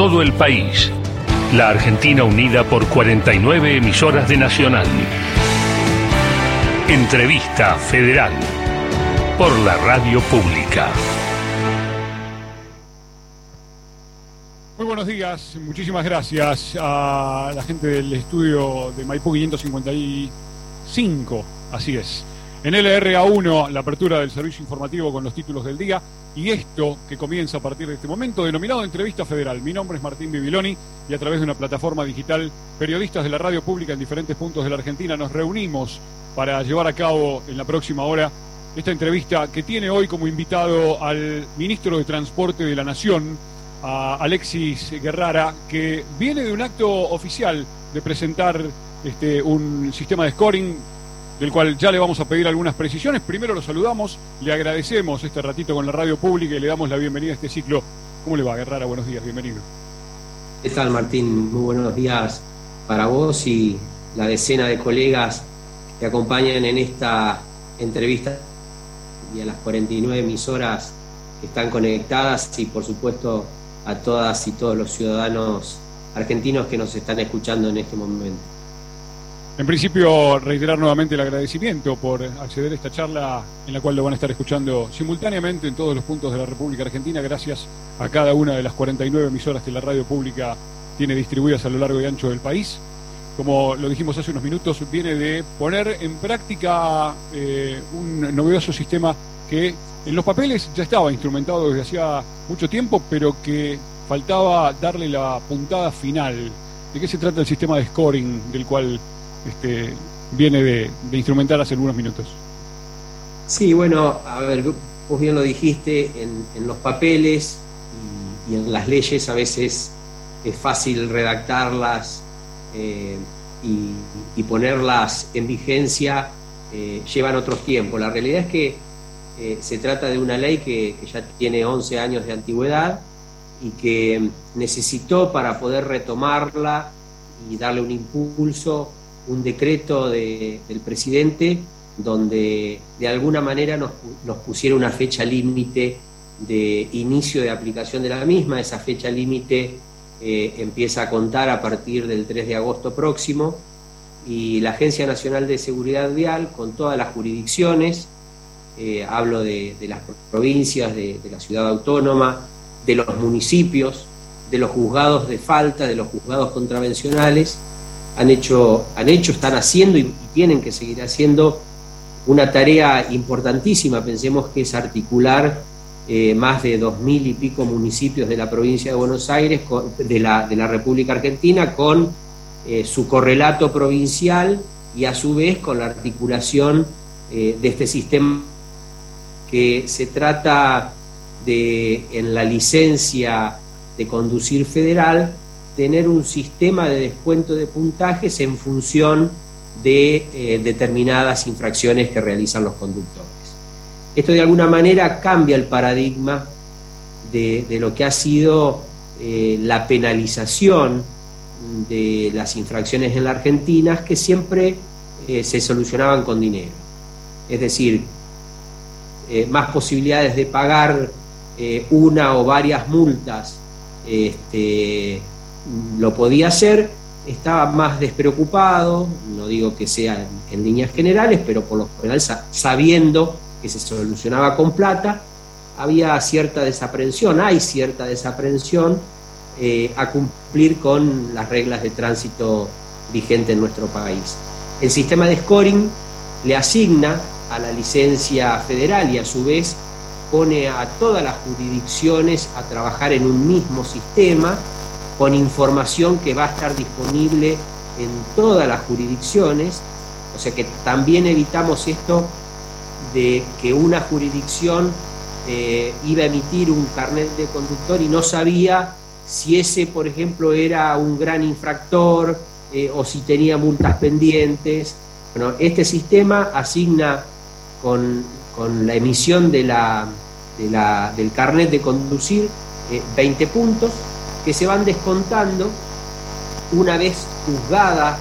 todo el país. La Argentina unida por 49 emisoras de Nacional. Entrevista Federal por la Radio Pública. Muy buenos días, muchísimas gracias a la gente del estudio de Maipú 555, así es. En LRA1, la apertura del servicio informativo con los títulos del día y esto que comienza a partir de este momento, denominado Entrevista Federal. Mi nombre es Martín Bibiloni y a través de una plataforma digital, periodistas de la radio pública en diferentes puntos de la Argentina nos reunimos para llevar a cabo en la próxima hora esta entrevista que tiene hoy como invitado al ministro de Transporte de la Nación, a Alexis Guerrara, que viene de un acto oficial de presentar este, un sistema de scoring del cual ya le vamos a pedir algunas precisiones. Primero lo saludamos, le agradecemos este ratito con la radio pública y le damos la bienvenida a este ciclo. ¿Cómo le va, Guerrara? Buenos días, bienvenido. ¿Qué tal, Martín? Muy buenos días para vos y la decena de colegas que acompañan en esta entrevista y a las 49 emisoras que están conectadas y, por supuesto, a todas y todos los ciudadanos argentinos que nos están escuchando en este momento. En principio, reiterar nuevamente el agradecimiento por acceder a esta charla en la cual lo van a estar escuchando simultáneamente en todos los puntos de la República Argentina, gracias a cada una de las 49 emisoras que la radio pública tiene distribuidas a lo largo y ancho del país. Como lo dijimos hace unos minutos, viene de poner en práctica eh, un novedoso sistema que en los papeles ya estaba instrumentado desde hacía mucho tiempo, pero que faltaba darle la puntada final. ¿De qué se trata el sistema de scoring del cual este, viene de, instrumentar hace algunos minutos. Sí, bueno, a ver, vos bien lo dijiste, en, los papeles y, en las leyes a veces es fácil redactarlas eh, y, ponerlas en vigencia, eh, llevan otros tiempos. La realidad es que eh, se trata de una ley que, que ya tiene 11 años de antigüedad y que necesitó para poder retomarla y darle un impulso un decreto del presidente donde de alguna manera nos, nos pusiera una fecha límite de inicio de aplicación de la misma. Esa fecha límite eh, empieza a contar a partir del 3 de agosto próximo y la Agencia Nacional de Seguridad Vial, con todas las jurisdicciones, eh, hablo de, las provincias, de, la ciudad autónoma, de los municipios, de los juzgados de falta, de los juzgados contravencionales, han hecho, han hecho, están haciendo y, tienen que seguir haciendo una tarea importantísima. Pensemos que es articular eh, más de dos mil y pico municipios de la provincia de Buenos Aires, de, la, de, la, República Argentina, con eh, su correlato provincial y a su vez con la articulación eh, de este sistema que se trata de, en la licencia de conducir federal, tener un sistema de descuento de puntajes en función de eh, determinadas infracciones que realizan los conductores. Esto de alguna manera cambia el paradigma de, lo que ha sido eh, la penalización de las infracciones en la Argentina, que siempre eh, se solucionaban con dinero. Es decir, más posibilidades de pagar una o varias multas este, lo podía hacer, estaba más despreocupado, no digo que sea en, líneas generales, pero por lo general sabiendo que se solucionaba con plata, había cierta desaprensión, hay cierta desaprensión eh, a cumplir con las reglas de tránsito vigente en nuestro país. El sistema de scoring le asigna a la licencia federal y a su vez pone a todas las jurisdicciones a trabajar en un mismo sistema con información que va a estar disponible en todas las jurisdicciones, o sea que también evitamos esto de que una jurisdicción eh, iba a emitir un carnet de conductor y no sabía si ese, por ejemplo, era un gran infractor eh, o si tenía multas pendientes. Bueno, este sistema asigna con, la emisión del carnet de conducir 20 eh, puntos que se van descontando una vez juzgada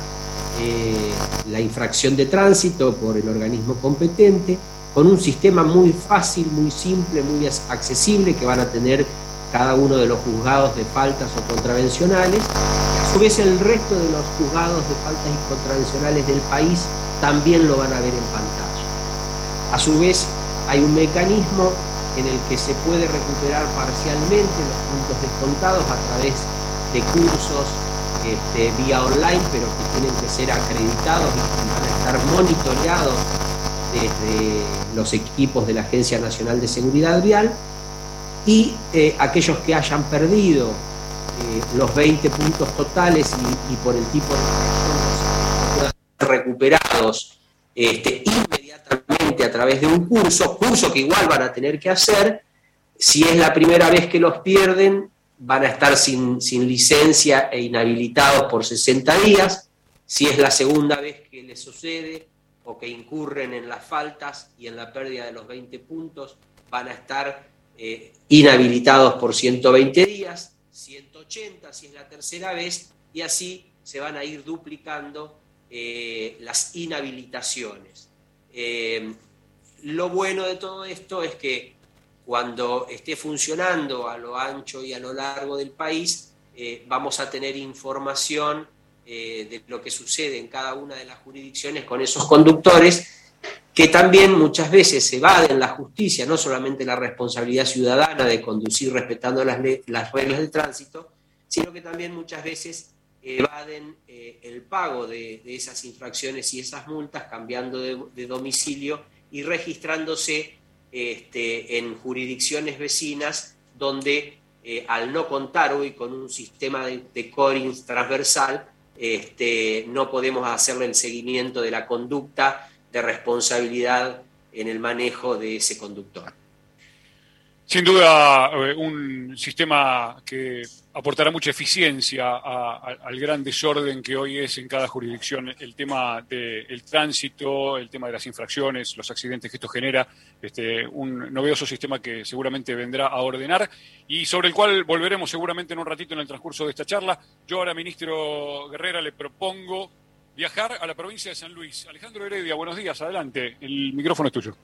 eh, la infracción de tránsito por el organismo competente, con un sistema muy fácil, muy simple, muy accesible que van a tener cada uno de los juzgados de faltas o contravencionales. A su vez el resto de los juzgados de faltas y contravencionales del país también lo van a ver en pantalla. A su vez hay un mecanismo en el que se puede recuperar parcialmente los puntos descontados a través de cursos este, vía online, pero que tienen que ser acreditados y van a estar monitoreados desde los equipos de la Agencia Nacional de Seguridad Vial. Y eh, aquellos que hayan perdido eh, los 20 puntos totales y, por el tipo de puedan ser recuperados este, a través de un curso, curso que igual van a tener que hacer, si es la primera vez que los pierden, van a estar sin, sin licencia e inhabilitados por 60 días, si es la segunda vez que les sucede o que incurren en las faltas y en la pérdida de los 20 puntos, van a estar eh, inhabilitados por 120 días, 180 si es la tercera vez, y así se van a ir duplicando eh, las inhabilitaciones. Eh, lo bueno de todo esto es que cuando esté funcionando a lo ancho y a lo largo del país, vamos a tener información de lo que sucede en cada una de las jurisdicciones con esos conductores que también muchas veces se evaden la justicia, no solamente la responsabilidad ciudadana de conducir respetando las, las reglas de tránsito, sino que también muchas veces evaden eh, el pago de, esas infracciones y esas multas cambiando de, domicilio y registrándose este, en jurisdicciones vecinas donde eh, al no contar hoy con un sistema de, de transversal, este, no podemos hacerle el seguimiento de la conducta de responsabilidad en el manejo de ese conductor. Sin duda, eh, un sistema que aportará mucha eficiencia al gran desorden que hoy es en cada jurisdicción el tema del tránsito, el tema de las infracciones, los accidentes que esto genera, este, un novedoso sistema que seguramente vendrá a ordenar y sobre el cual volveremos seguramente en un ratito en el transcurso de esta charla. Yo ahora, ministro Guerrera, le propongo viajar a la provincia de San Luis. Alejandro Heredia, buenos días, adelante, el micrófono es tuyo.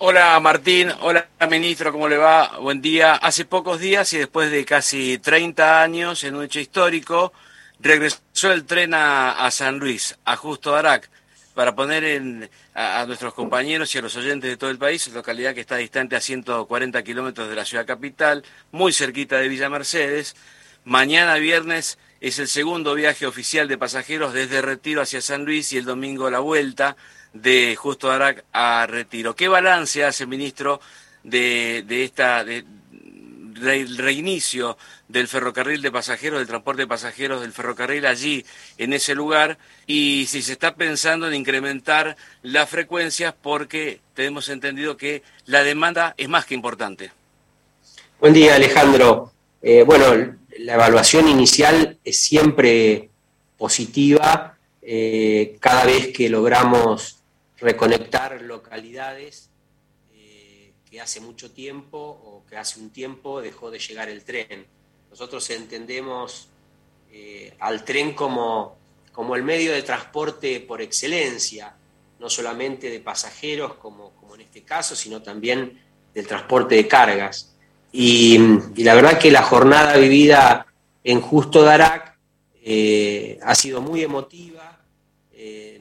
Hola Martín, hola ministro, ¿cómo le va? Buen día. Hace pocos días y después de casi 30 años, en un hecho histórico, regresó el tren a, San Luis, a Justo Arac, para poner en, a, nuestros compañeros y a los oyentes de todo el país, localidad que está distante a 140 kilómetros de la ciudad capital, muy cerquita de Villa Mercedes. Mañana viernes es el segundo viaje oficial de pasajeros desde Retiro hacia San Luis y el domingo la vuelta de Justo Arac a Retiro. ¿Qué balance hace, ministro, de, de esta de, reinicio del ferrocarril de pasajeros, del transporte de pasajeros del ferrocarril allí, en ese lugar, y si se está pensando en incrementar las frecuencias porque tenemos entendido que la demanda es más que importante. Buen día, Alejandro. Eh, bueno, la evaluación inicial es siempre positiva eh, cada vez que logramos reconectar localidades eh, que hace mucho tiempo o que hace un tiempo dejó de llegar el tren. Nosotros entendemos eh, al tren como, como el medio de transporte por excelencia, no solamente de pasajeros como, como en este caso, sino también del transporte de cargas. Y, la verdad que la jornada vivida en Justo Darac eh, ha sido muy emotiva,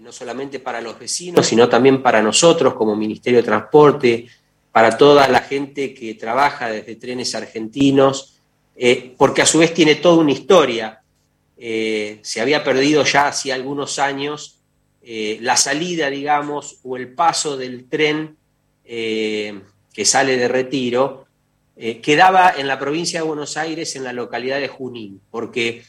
no solamente para los vecinos, sino también para nosotros como Ministerio de Transporte, para toda la gente que trabaja desde trenes argentinos, eh, porque a su vez tiene toda una historia. se había perdido ya hace algunos años la salida, digamos, o el paso del tren que sale de retiro, eh, quedaba en la provincia de Buenos Aires, en la localidad de Junín, porque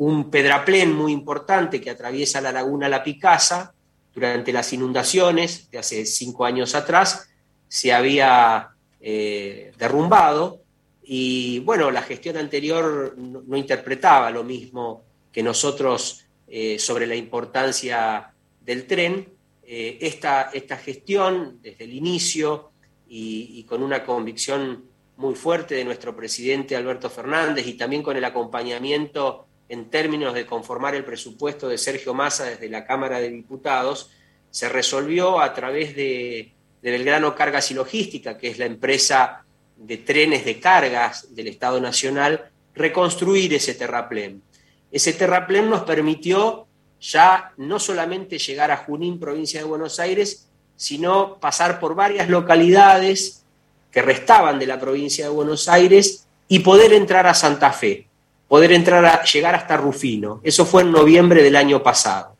un pedraplén muy importante que atraviesa la laguna La Picasa durante las inundaciones de hace cinco años atrás se había eh, derrumbado y bueno, la gestión anterior no, interpretaba lo mismo que nosotros eh, sobre la importancia del tren. esta, esta, gestión desde el inicio y con una convicción muy fuerte de nuestro presidente Alberto Fernández y también con el acompañamiento en términos de conformar el presupuesto de Sergio Massa desde la Cámara de Diputados, se resolvió a través de, Belgrano Cargas y Logística, que es la empresa de trenes de cargas del Estado Nacional, reconstruir ese terraplén. Ese terraplén nos permitió ya no solamente llegar a Junín, provincia de Buenos Aires, sino pasar por varias localidades que restaban de la provincia de Buenos Aires y poder entrar a Santa Fe, poder entrar a llegar hasta Rufino. Eso fue en noviembre del año pasado.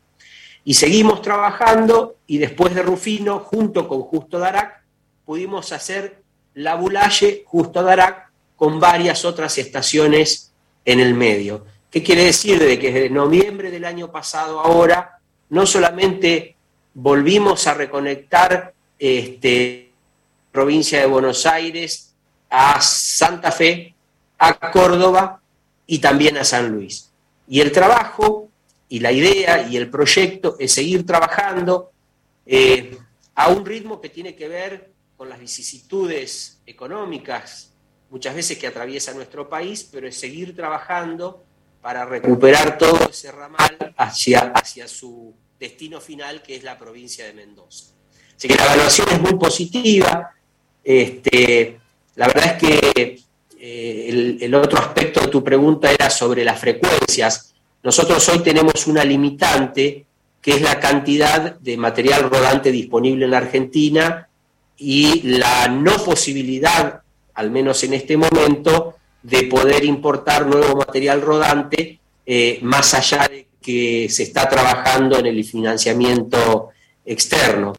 Y seguimos trabajando y después de Rufino, junto con Justo Darac, pudimos hacer la Bulalle Justo Darac con varias otras estaciones en el medio. ¿Qué quiere decir? De que desde noviembre del año pasado ahora, no solamente volvimos a reconectar este, provincia de Buenos Aires a Santa Fe, a Córdoba y también a San Luis. Y el trabajo y la idea y el proyecto es seguir trabajando eh, a un ritmo que tiene que ver con las vicisitudes económicas, muchas veces que atraviesa nuestro país, pero es seguir trabajando para recuperar todo ese ramal hacia, hacia su destino final, que es la provincia de Mendoza. Así que la evaluación es muy positiva. Este, la verdad es que eh, el, otro aspecto de tu pregunta era sobre las frecuencias. Nosotros hoy tenemos una limitante, que es la cantidad de material rodante disponible en la Argentina y la no posibilidad, al menos en este momento, de poder importar nuevo material rodante, eh, más allá de que se está trabajando en el financiamiento externo.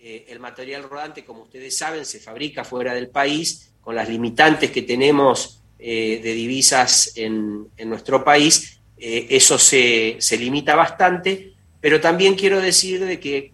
Eh, el material rodante, como ustedes saben, se fabrica fuera del país, con las limitantes que tenemos eh, de divisas en, en nuestro país, eso se, se, limita bastante, pero también quiero decir de que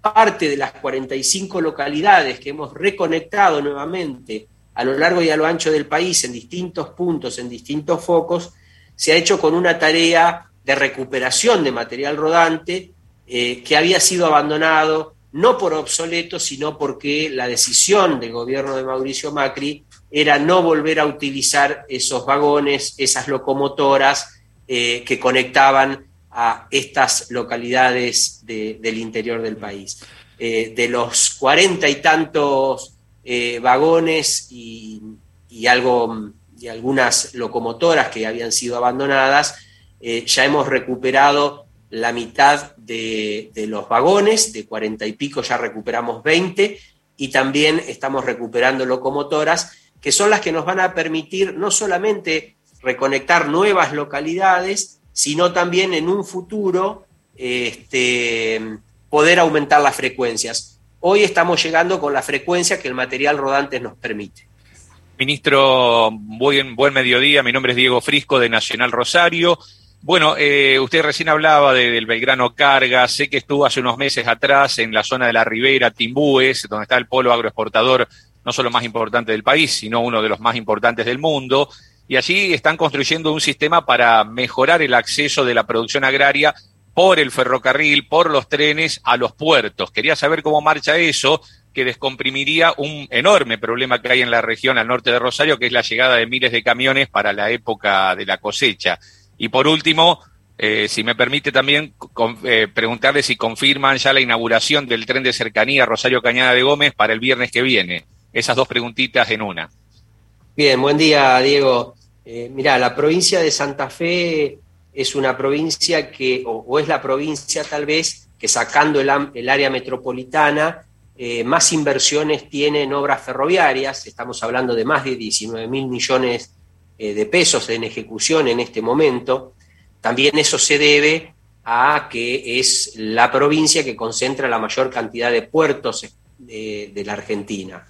parte de las 45 localidades que hemos reconectado nuevamente a lo largo y a lo ancho del país, en distintos puntos, en distintos focos, se ha hecho con una tarea de recuperación de material rodante eh, que había sido abandonado no por obsoleto, sino porque la decisión del gobierno de Mauricio Macri era no volver a utilizar esos vagones, esas locomotoras eh, que conectaban a estas localidades del interior del país. Eh, de los cuarenta y tantos eh, vagones y, algo, y algunas locomotoras que habían sido abandonadas, ya hemos recuperado la mitad de, los vagones, de cuarenta y pico ya recuperamos 20 y también estamos recuperando locomotoras que son las que nos van a permitir no solamente reconectar nuevas localidades, sino también en un futuro este, poder aumentar las frecuencias. Hoy estamos llegando con la frecuencia que el material rodante nos permite. Ministro, buen, buen mediodía. Mi nombre es Diego Frisco de Nacional Rosario. Bueno, eh, usted recién hablaba del Belgrano Carga. Sé que estuvo hace unos meses atrás en la zona de la Ribera, Timbúes, donde está el polo agroexportador, no solo más importante del país, sino uno de los más importantes del mundo. Y allí están construyendo un sistema para mejorar el acceso de la producción agraria por el ferrocarril, por los trenes a los puertos. Quería saber cómo marcha eso, que descomprimiría un enorme problema que hay en la región al norte de Rosario, que es la llegada de miles de camiones para la época de la cosecha. Y por último, eh, si me permite también eh, preguntarle si confirman ya la inauguración del tren de cercanía Rosario Cañada de Gómez para el viernes que viene. Esas dos preguntitas en una. Bien, buen día, Diego. Eh, mira, la provincia de Santa Fe es una provincia que, o, es la provincia tal vez, que sacando el, área metropolitana, eh, más inversiones tiene en obras ferroviarias, estamos hablando de más de 19 mil millones eh, de pesos en ejecución en este momento. También eso se debe a que es la provincia que concentra la mayor cantidad de puertos de, de la Argentina.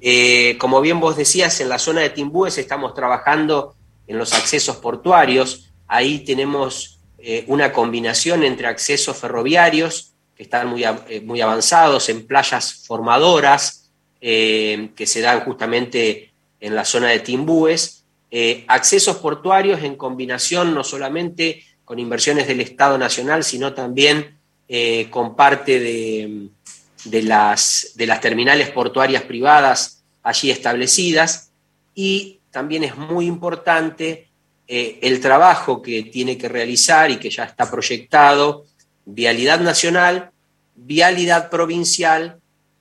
Eh, como bien vos decías, en la zona de Timbúes estamos trabajando en los accesos portuarios, Ahí tenemos eh, una combinación entre accesos ferroviarios, que están muy, eh, muy avanzados, en playas formadoras, eh, que se dan justamente en la zona de Timbúes, accesos portuarios en combinación no solamente con inversiones del Estado Nacional, sino también con parte de, de, las, de las terminales portuarias privadas allí establecidas. Y también es muy importante eh, el trabajo que tiene que realizar y que ya está proyectado, vialidad nacional, vialidad provincial,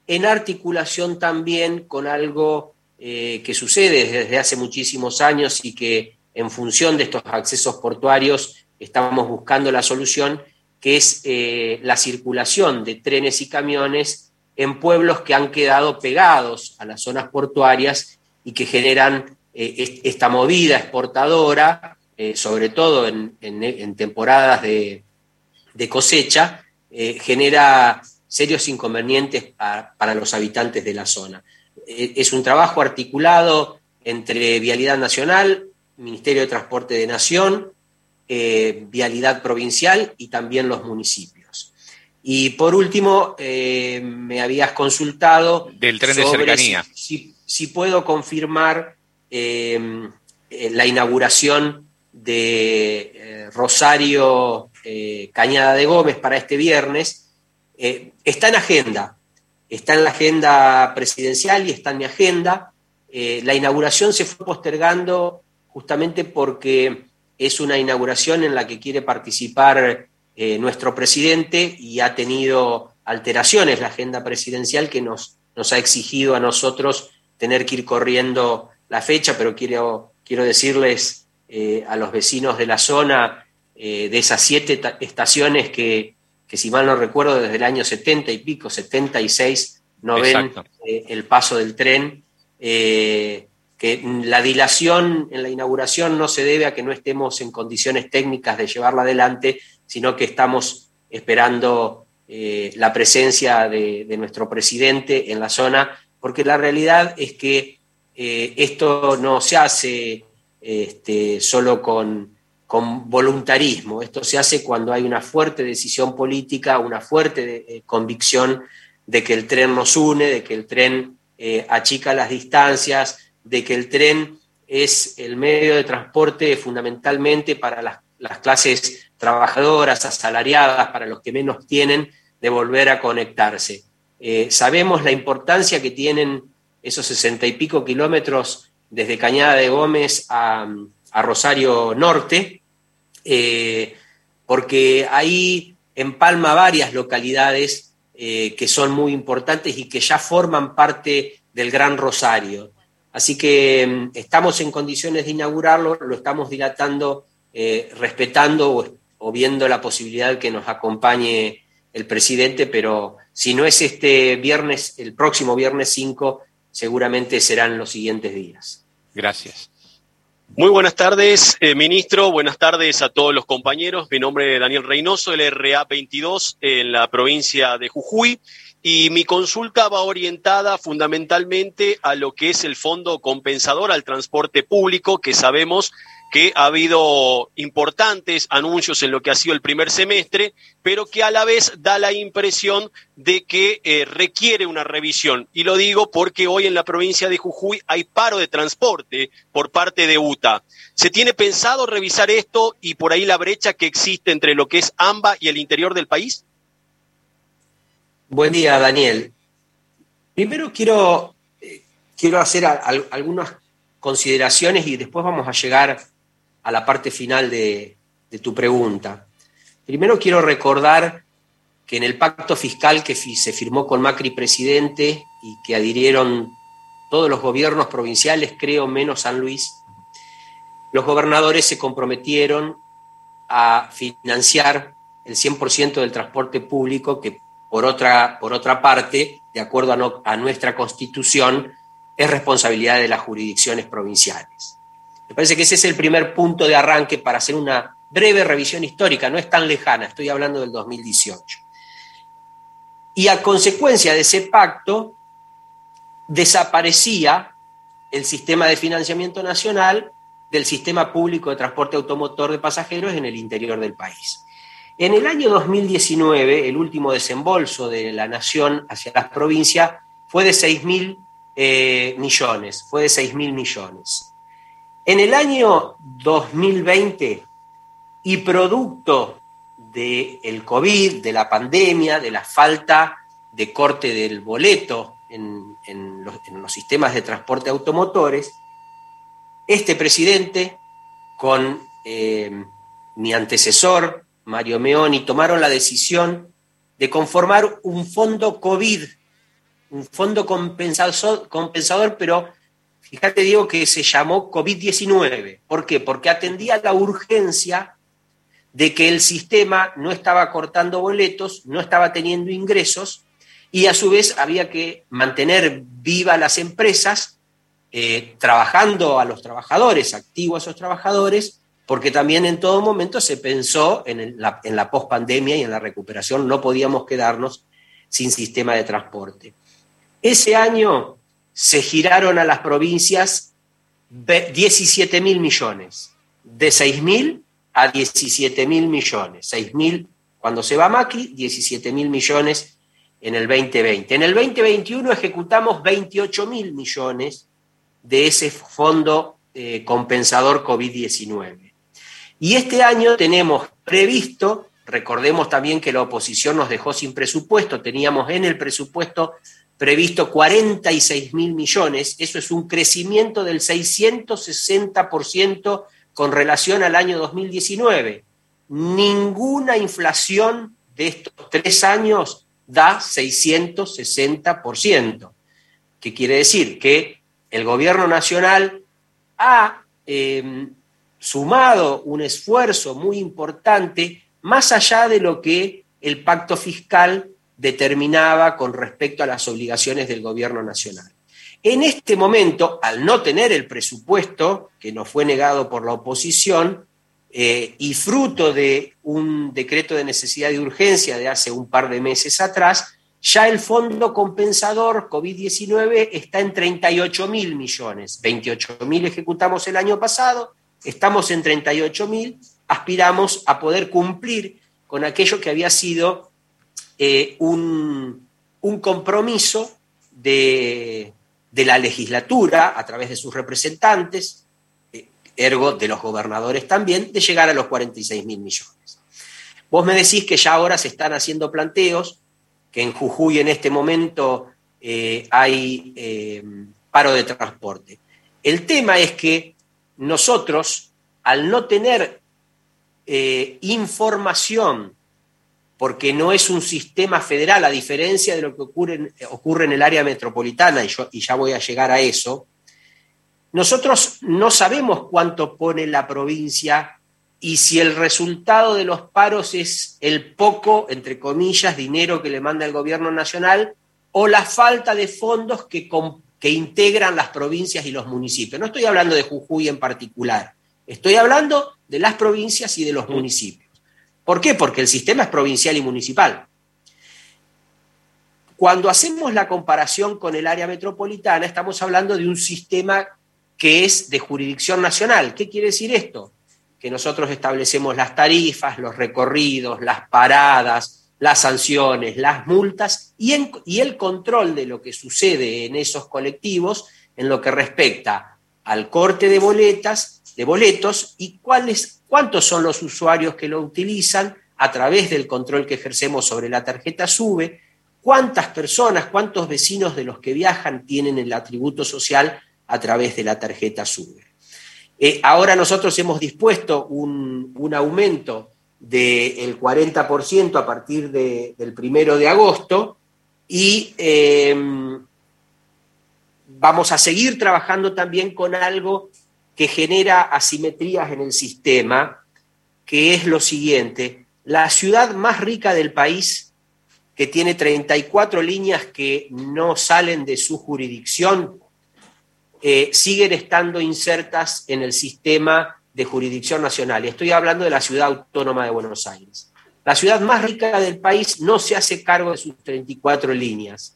en articulación también con algo eh, que sucede desde hace muchísimos años y que en función de estos accesos portuarios estamos buscando la solución, que es eh, la circulación de trenes y camiones en pueblos que han quedado pegados a las zonas portuarias y que generan eh, esta movida exportadora, sobre todo en, temporadas de, cosecha, genera serios inconvenientes para los habitantes de la zona. Es un trabajo articulado entre Vialidad Nacional, Ministerio de Transporte de Nación, eh, Vialidad Provincial y también los municipios. Y por último, eh, me habías consultado... Del tren de cercanía. Si, puedo confirmar eh, la inauguración de Rosario Cañada de Gómez para este viernes. está en agenda, está en la agenda presidencial y está en mi agenda. la inauguración se fue postergando justamente porque es una inauguración en la que quiere participar eh, nuestro presidente y ha tenido alteraciones la agenda presidencial que nos, nos ha exigido a nosotros tener que ir corriendo la fecha, pero quiero, quiero decirles eh, a los vecinos de la zona eh, de esas siete estaciones que, que, si mal no recuerdo, desde el año 70 y pico, 76, no ven el paso del tren que la dilación en la inauguración no se debe a que no estemos en condiciones técnicas de llevarla adelante, sino que estamos esperando eh, la presencia de, nuestro presidente en la zona, porque la realidad es que eh, esto no se hace este, solo con, con, voluntarismo, esto se hace cuando hay una fuerte decisión política, una fuerte eh, convicción de que el tren nos une, de que el tren achica las distancias, de que el tren es el medio de transporte fundamentalmente para las, clases trabajadoras, asalariadas, para los que menos tienen, de volver a conectarse. Eh, sabemos la importancia que tienen esos sesenta y pico kilómetros desde Cañada de Gómez a, Rosario Norte, eh, porque ahí empalma varias localidades eh, que son muy importantes y que ya forman parte del Gran Rosario. Así que mm, estamos en condiciones de inaugurarlo, lo estamos dilatando, eh, respetando o, viendo la posibilidad que nos acompañe el presidente, pero si no es este viernes, el próximo viernes 5, seguramente serán los siguientes días. Gracias. Muy buenas tardes, eh, ministro. Buenas tardes a todos los compañeros. Mi nombre es Daniel Reynoso, el RA 22 en la provincia de Jujuy. Y mi consulta va orientada fundamentalmente a lo que es el fondo compensador al transporte público, que sabemos que ha habido importantes anuncios en lo que ha sido el primer semestre, pero que a la vez da la impresión de que eh, requiere una revisión. Y lo digo porque hoy en la provincia de Jujuy hay paro de transporte por parte de UTA. ¿Se tiene pensado revisar esto y por ahí la brecha que existe entre lo que es AMBA y el interior del país? Buen día, Daniel. Primero quiero, eh, quiero hacer algunas consideraciones y después vamos a llegar a la parte final de, tu pregunta. Primero quiero recordar que en el pacto fiscal que se firmó con Macri presidente y que adhirieron todos los gobiernos provinciales, creo menos San Luis, los gobernadores se comprometieron a financiar el 100% del transporte público que por otra, por otra parte, de acuerdo a, nuestra constitución, es responsabilidad de las jurisdicciones provinciales. Me parece que ese es el primer punto de arranque para hacer una breve revisión histórica, no es tan lejana, estoy hablando del 2018. Y a consecuencia de ese pacto, desaparecía el sistema de financiamiento nacional del sistema público de transporte automotor de pasajeros en el interior del país. En el año 2019, el último desembolso de la nación hacia las provincias fue de 6 mil eh, millones, fue de 6 mil millones. En el año 2020, y producto del COVID, de la pandemia, de la falta de corte del boleto en, los, sistemas de transporte automotores, este presidente, con eh, mi antecesor, Mario Meoni, tomaron la decisión de conformar un fondo COVID, un fondo compensador, compensador pero fíjate Diego que se llamó COVID-19. ¿Por qué? Porque atendía la urgencia de que el sistema no estaba cortando boletos, no estaba teniendo ingresos y a su vez había que mantener viva las empresas, eh, trabajando a los trabajadores, activo a esos trabajadores, porque también en todo momento se pensó en, la, en la y en la recuperación, no podíamos quedarnos sin sistema de transporte. Ese año se giraron a las provincias 17 mil millones, de 6 mil a 17 mil millones. 6 mil cuando se va Macri, 17 mil millones en el 2020. En el 2021 ejecutamos 28 mil millones de ese fondo eh, compensador COVID-19. Y este año tenemos previsto, recordemos también que la oposición nos dejó sin presupuesto, teníamos en el presupuesto previsto 46 mil millones, eso es un crecimiento del 660% con relación al año 2019. Ninguna inflación de estos tres años da 660%. ¿Qué quiere decir? Que el gobierno nacional ha em, sumado un esfuerzo muy importante más allá de lo que el pacto fiscal determinaba con respecto a las obligaciones del gobierno nacional. En este momento, al no tener el presupuesto, que nos fue negado por la oposición, eh, y fruto de un decreto de necesidad de urgencia de hace un par de meses atrás, ya el fondo compensador COVID-19 está en 38 mil millones. 28 mil ejecutamos el año pasado, estamos en 38 mil, aspiramos a poder cumplir con aquello que había sido eh, un, compromiso de, la legislatura a través de sus representantes, eh, ergo de los gobernadores también, de llegar a los 46 mil millones. Vos me decís que ya ahora se están haciendo planteos, que en Jujuy en este momento eh, hay paro de transporte. El tema es que nosotros, al no tener información porque no es un sistema federal, a diferencia de lo que ocurre en, ocurre en el área metropolitana, y, yo, y ya voy a llegar a eso, nosotros no sabemos cuánto pone la provincia y si el resultado de los paros es el poco, entre comillas, dinero que le manda el gobierno nacional o la falta de fondos que, que integran las provincias y los municipios. No estoy hablando de Jujuy en particular, estoy hablando de las provincias y de los municipios. ¿Por qué? Porque el sistema es provincial y municipal. Cuando hacemos la comparación con el área metropolitana, estamos hablando de un sistema que es de jurisdicción nacional. ¿Qué quiere decir esto? Que nosotros establecemos las tarifas, los recorridos, las paradas, las sanciones, las multas y, el control de lo que sucede en esos colectivos en lo que respecta al corte de boletas, de boletos y cuáles cuántos son los usuarios que lo utilizan a través del control que ejercemos sobre la tarjeta SUBE, cuántas personas, cuántos vecinos de los que viajan tienen el atributo social a través de la tarjeta SUBE. Eh, ahora nosotros hemos dispuesto un, aumento del 40% a partir del primero de agosto y eh, vamos a seguir trabajando también con algo que genera asimetrías en el sistema, que es lo siguiente, la ciudad más rica del país, que tiene 34 líneas que no salen de su jurisdicción, eh, siguen estando insertas en el sistema de jurisdicción nacional. Estoy hablando de la ciudad autónoma de Buenos Aires. La ciudad más rica del país no se hace cargo de sus 34 líneas.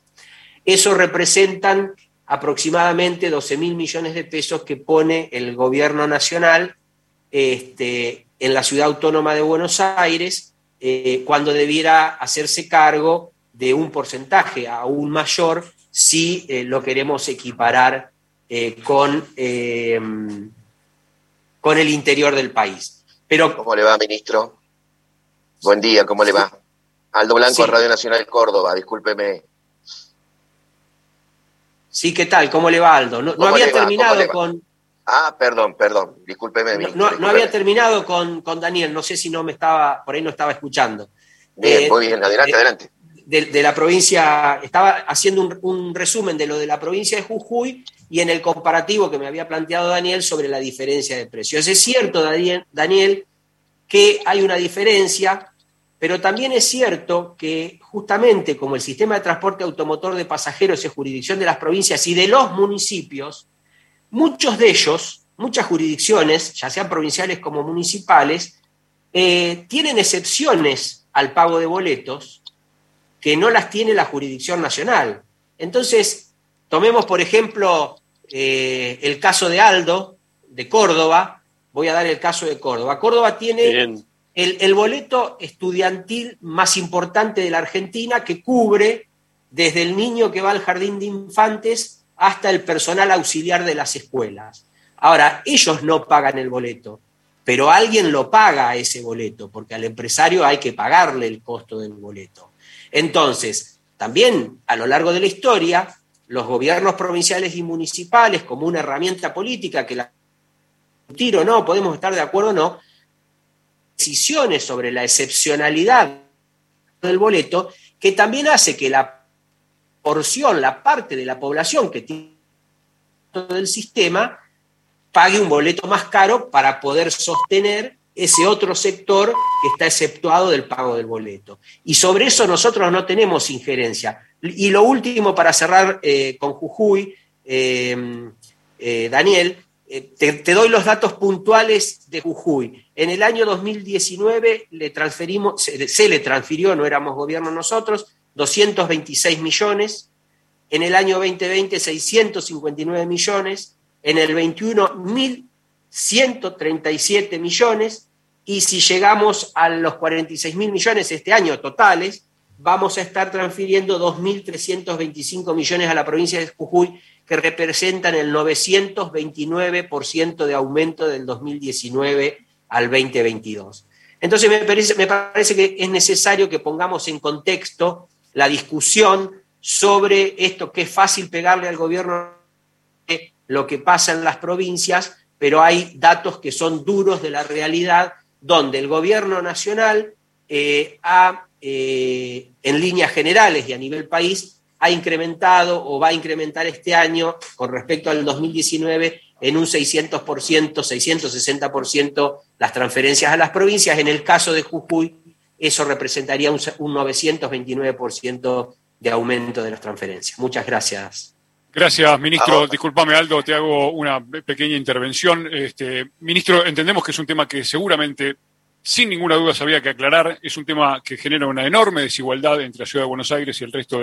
Eso representan aproximadamente 12 mil millones de pesos que pone el gobierno nacional este, en la ciudad autónoma de Buenos Aires, eh, cuando debiera hacerse cargo de un porcentaje aún mayor si eh, lo queremos equiparar eh, con, con el interior del país. Pero, ¿Cómo le va, ministro? Buen día, ¿cómo le va? Aldo Blanco, Radio Nacional Córdoba, discúlpeme Sí, ¿qué tal? ¿Cómo le va, Aldo? No, había terminado con... Ah, perdón, perdón, discúlpeme. No, no, había terminado con, con, Daniel, no sé si no me estaba, por ahí no estaba escuchando. Bien, eh, muy bien, adelante, adelante. de, la provincia, estaba haciendo un, un, resumen de lo de la provincia de Jujuy y en el comparativo que me había planteado Daniel sobre la diferencia de precios. Es cierto, Daniel, que hay una diferencia, pero también es cierto que justamente como el sistema de transporte automotor de pasajeros es jurisdicción de las provincias y de los municipios, muchos de ellos, muchas jurisdicciones, ya sean provinciales como municipales, eh, tienen excepciones al pago de boletos que no las tiene la jurisdicción nacional. Entonces, tomemos por ejemplo eh, el caso de Aldo, de Córdoba, voy a dar el caso de Córdoba. Córdoba tiene el, boleto estudiantil más importante de la Argentina que cubre desde el niño que va al jardín de infantes hasta el personal auxiliar de las escuelas. Ahora, ellos no pagan el boleto, pero alguien lo paga ese boleto, porque al empresario hay que pagarle el costo del boleto. Entonces, también a lo largo de la historia, los gobiernos provinciales y municipales, como una herramienta política que la tiro no, podemos estar de acuerdo o no, decisiones sobre la excepcionalidad del boleto, que también hace que la porción, la parte de la población que tiene el sistema, pague un boleto más caro para poder sostener ese otro sector que está exceptuado del pago del boleto. Y sobre eso nosotros no tenemos injerencia. Y lo último, para cerrar eh, con Jujuy, eh, eh, Daniel, te, doy los datos puntuales de Jujuy. En el año 2019 le transferimos, se, le transfirió, no éramos gobierno nosotros, 226 millones. En el año 2020, 659 millones. En el 21, 1.137 millones. Y si llegamos a los 46 mil millones este año totales, vamos a estar transfiriendo 2.325 millones a la provincia de Jujuy que representan el 929% de aumento del 2019 al 2022. Entonces me parece, que es necesario que pongamos en contexto la discusión sobre esto que es fácil pegarle al gobierno lo que pasa en las provincias, pero hay datos que son duros de la realidad, donde el gobierno nacional eh, ha, eh, en líneas generales y a nivel país, ha incrementado o va a incrementar este año con respecto al 2019 en un 600%, 660% las transferencias a las provincias. En el caso de Jujuy, eso representaría un, 929% de aumento de las transferencias. Muchas gracias. Gracias, ministro. Disculpame, Aldo, te hago una pequeña intervención. Este, ministro, entendemos que es un tema que seguramente sin ninguna duda había que aclarar, es un tema que genera una enorme desigualdad entre la ciudad de Buenos Aires y el resto,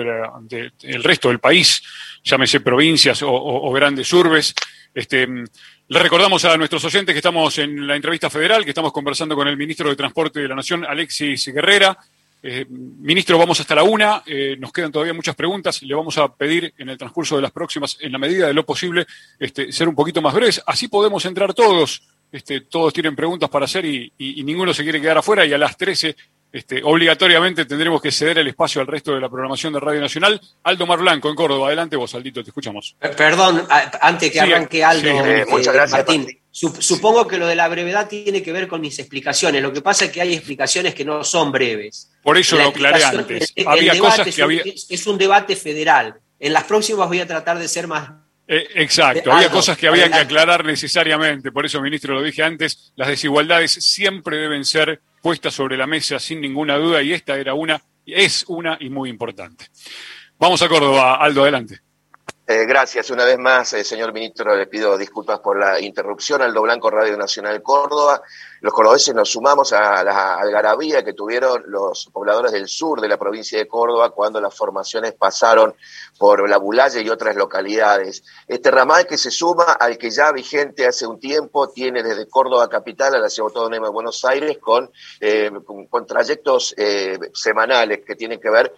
resto del país, llámese provincias o, grandes urbes. Este, le recordamos a nuestros oyentes que estamos en la entrevista federal, que estamos conversando con el ministro de Transporte de la Nación, Alexis Guerrera. Eh, ministro, vamos hasta la una. Eh, nos quedan todavía muchas preguntas. Le vamos a pedir en el transcurso de las próximas, en la medida de lo posible, este, ser un poquito más breves. Así podemos entrar todos este, todos tienen preguntas para hacer y, ninguno se quiere quedar afuera y a las 13 este, obligatoriamente tendremos que ceder el espacio al resto de la programación de Radio Nacional. Aldo Mar Blanco en Córdoba. Adelante vos, Aldito, te escuchamos. Perdón, antes que arranque Aldo, eh, muchas gracias, Martín. Supongo que lo de la brevedad tiene que ver con mis explicaciones. Lo que pasa es que hay explicaciones que no son breves. Por eso lo aclaré antes. había cosas que había... es un debate federal. En las próximas voy a tratar de ser más eh, exacto, había cosas que había que aclarar necesariamente, por eso, ministro, lo dije antes, las desigualdades siempre deben ser puestas sobre la mesa sin ninguna duda y esta era una, es una y muy importante. Vamos a Córdoba, Aldo, adelante. Eh, gracias. Una vez más, eh, señor ministro, le pido disculpas por la interrupción. Aldo Blanco, Radio Nacional Córdoba. Los cordobeses nos sumamos a la algarabía que tuvieron los pobladores del sur de la provincia de Córdoba cuando las formaciones pasaron por La Bulaya y otras localidades. Este ramal que se suma al que ya vigente hace un tiempo tiene desde Córdoba capital a la ciudad autónoma de Buenos Aires con, eh, con, trayectos semanales que tienen que ver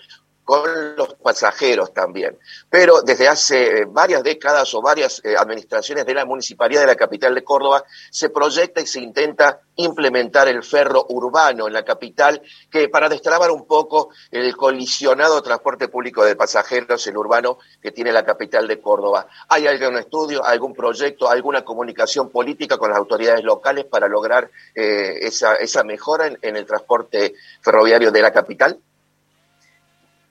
con los pasajeros también. Pero desde hace eh, varias décadas o varias eh, administraciones de la Municipalidad de la capital de Córdoba se proyecta y se intenta implementar el ferro urbano en la capital, que para destrabar un poco el colisionado transporte público de pasajeros, el urbano que tiene la capital de Córdoba. ¿Hay algún estudio, algún proyecto, alguna comunicación política con las autoridades locales para lograr eh, esa, esa mejora en el transporte ferroviario de la capital?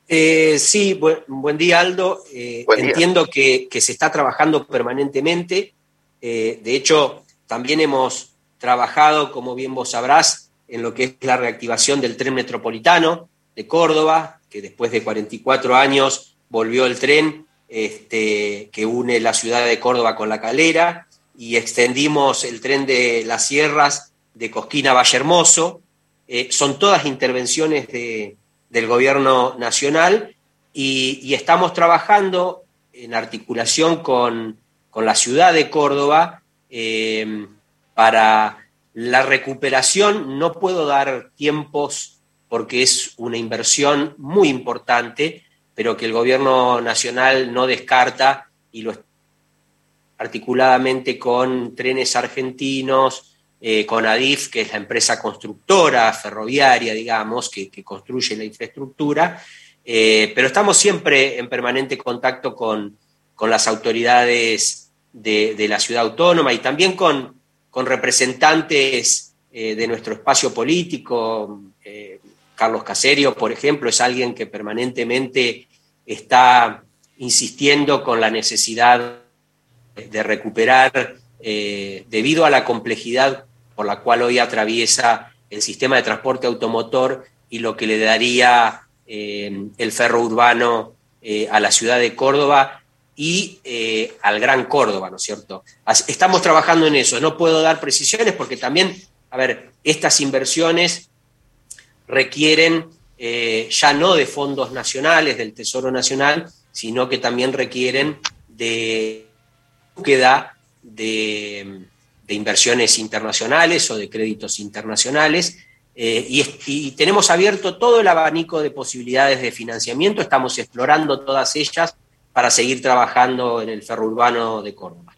Eh, sí, buen, día Aldo. Eh, entiendo Que, se está trabajando permanentemente. Eh, de hecho, también hemos trabajado, como bien vos sabrás, en lo que es la reactivación del tren metropolitano de Córdoba, que después de 44 años volvió el tren este, que une la ciudad de Córdoba con la calera y extendimos el tren de las sierras de Cosquina a Valle Hermoso. son todas intervenciones de, del gobierno nacional y, estamos trabajando en articulación con, la ciudad de Córdoba eh, para la recuperación. No puedo dar tiempos porque es una inversión muy importante, pero que el gobierno nacional no descarta y lo articuladamente con trenes argentinos, eh, con ADIF, que es la empresa constructora ferroviaria, digamos, que, construye la infraestructura, eh, pero estamos siempre en permanente contacto con, las autoridades de, la ciudad autónoma y también con, representantes eh, de nuestro espacio político. Carlos Caserio, por ejemplo, es alguien que permanentemente está insistiendo con la necesidad de recuperar, debido a la complejidad por la cual hoy atraviesa el sistema de transporte automotor y lo que le daría eh, el ferro urbano eh, a la ciudad de Córdoba y eh, al Gran Córdoba, ¿no es cierto? Estamos trabajando en eso. No puedo dar precisiones porque también, a ver, estas inversiones requieren ya no de fondos nacionales, del Tesoro Nacional, sino que también requieren de búsqueda de de inversiones internacionales o de créditos internacionales. Eh, y, tenemos abierto todo el abanico de posibilidades de financiamiento, estamos explorando todas ellas para seguir trabajando en el ferro urbano de Córdoba.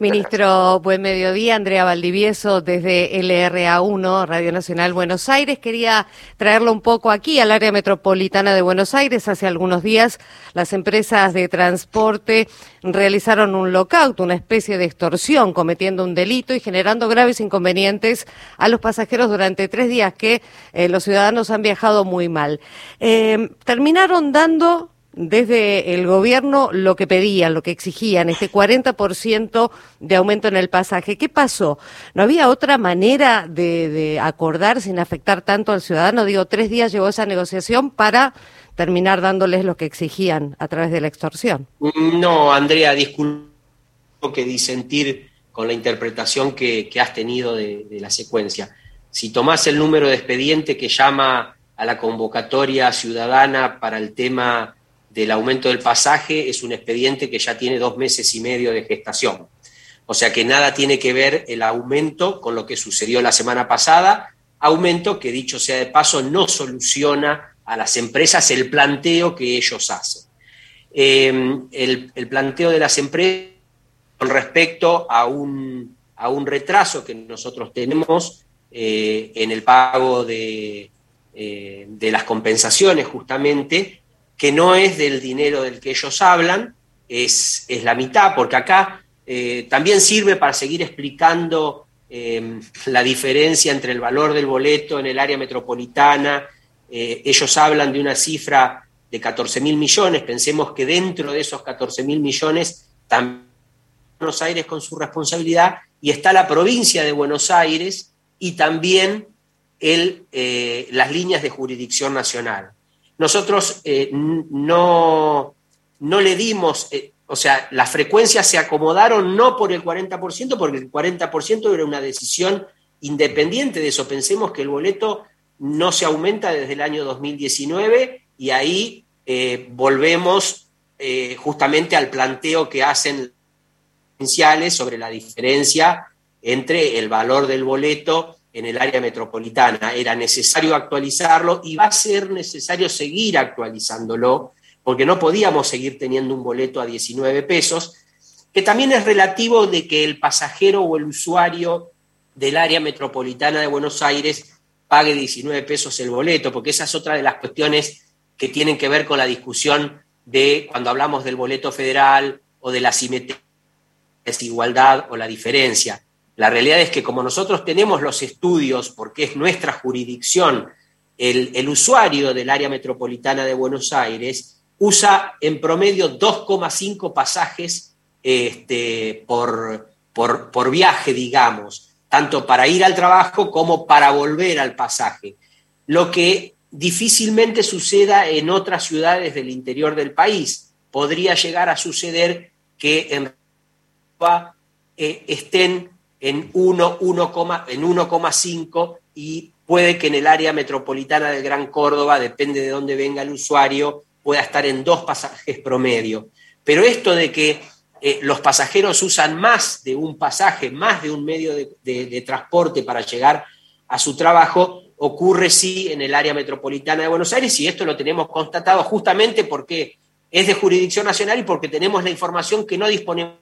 Ministro, buen mediodía. Andrea Valdivieso desde LRA1, Radio Nacional Buenos Aires. Quería traerlo un poco aquí al área metropolitana de Buenos Aires. Hace algunos días las empresas de transporte realizaron un lockout, una especie de extorsión, cometiendo un delito y generando graves inconvenientes a los pasajeros durante tres días que eh, los ciudadanos han viajado muy mal. Eh, terminaron dando desde el gobierno lo que pedían, lo que exigían, este 40% de aumento en el pasaje. ¿Qué pasó? ¿No había otra manera de, acordar sin afectar tanto al ciudadano? Digo, tres días llevó esa negociación para terminar dándoles lo que exigían a través de la extorsión. No, Andrea, disculpo que disentir con la interpretación que, has tenido de, de la secuencia. Si tomás el número de expediente que llama a la convocatoria ciudadana para el tema del aumento del pasaje es un expediente que ya tiene dos meses y medio de gestación. O sea que nada tiene que ver el aumento con lo que sucedió la semana pasada, aumento que dicho sea de paso no soluciona a las empresas el planteo que ellos hacen. Eh, el, planteo de las empresas con respecto a un, a un retraso que nosotros tenemos eh, en el pago de, eh, de las compensaciones justamente, que no es del dinero del que ellos hablan, es, es la mitad, porque acá eh, también sirve para seguir explicando eh, la diferencia entre el valor del boleto en el área metropolitana. Eh, ellos hablan de una cifra de 14 mil millones, pensemos que dentro de esos 14 mil millones también Buenos Aires con su responsabilidad y está la provincia de Buenos Aires y también el, las líneas de jurisdicción nacional. Nosotros eh, no, no le dimos, eh, o sea, las frecuencias se acomodaron no por el 40%, porque el 40% era una decisión independiente de eso. Pensemos que el boleto no se aumenta desde el año 2019 y ahí eh, volvemos justamente al planteo que hacen sobre la diferencia entre el valor del boleto en el área metropolitana. Era necesario actualizarlo y va a ser necesario seguir actualizándolo, porque no podíamos seguir teniendo un boleto a 19 pesos, que también es relativo de que el pasajero o el usuario del área metropolitana de Buenos Aires pague 19 pesos el boleto, porque esa es otra de las cuestiones que tienen que ver con la discusión de cuando hablamos del boleto federal o de la simetría, desigualdad o la diferencia. La realidad es que como nosotros tenemos los estudios, porque es nuestra jurisdicción el, usuario del área metropolitana de Buenos Aires usa en promedio 2,5 pasajes este, por, por, viaje, digamos, tanto para ir al trabajo como para volver al pasaje. Lo que difícilmente suceda en otras ciudades del interior del país. Podría llegar a suceder que en eh, estén en 1,5 y puede que en el área metropolitana del Gran Córdoba, depende de dónde venga el usuario, pueda estar en dos pasajes promedio. Pero esto de que eh, los pasajeros usan más de un pasaje, más de un medio de, transporte para llegar a su trabajo, ocurre sí en el área metropolitana de Buenos Aires y esto lo tenemos constatado justamente porque es de jurisdicción nacional y porque tenemos la información que no disponemos.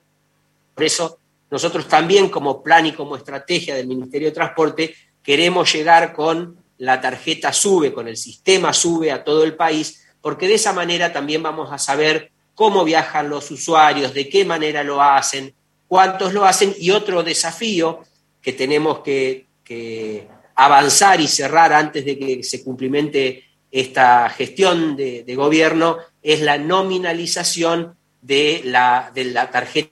Por eso nosotros también como plan y como estrategia del Ministerio de Transporte queremos llegar con la tarjeta SUBE, con el sistema SUBE a todo el país, porque de esa manera también vamos a saber cómo viajan los usuarios, de qué manera lo hacen, cuántos lo hacen. Y otro desafío que tenemos que, avanzar y cerrar antes de que se cumplimente esta gestión de, gobierno es la nominalización de la, de la tarjeta,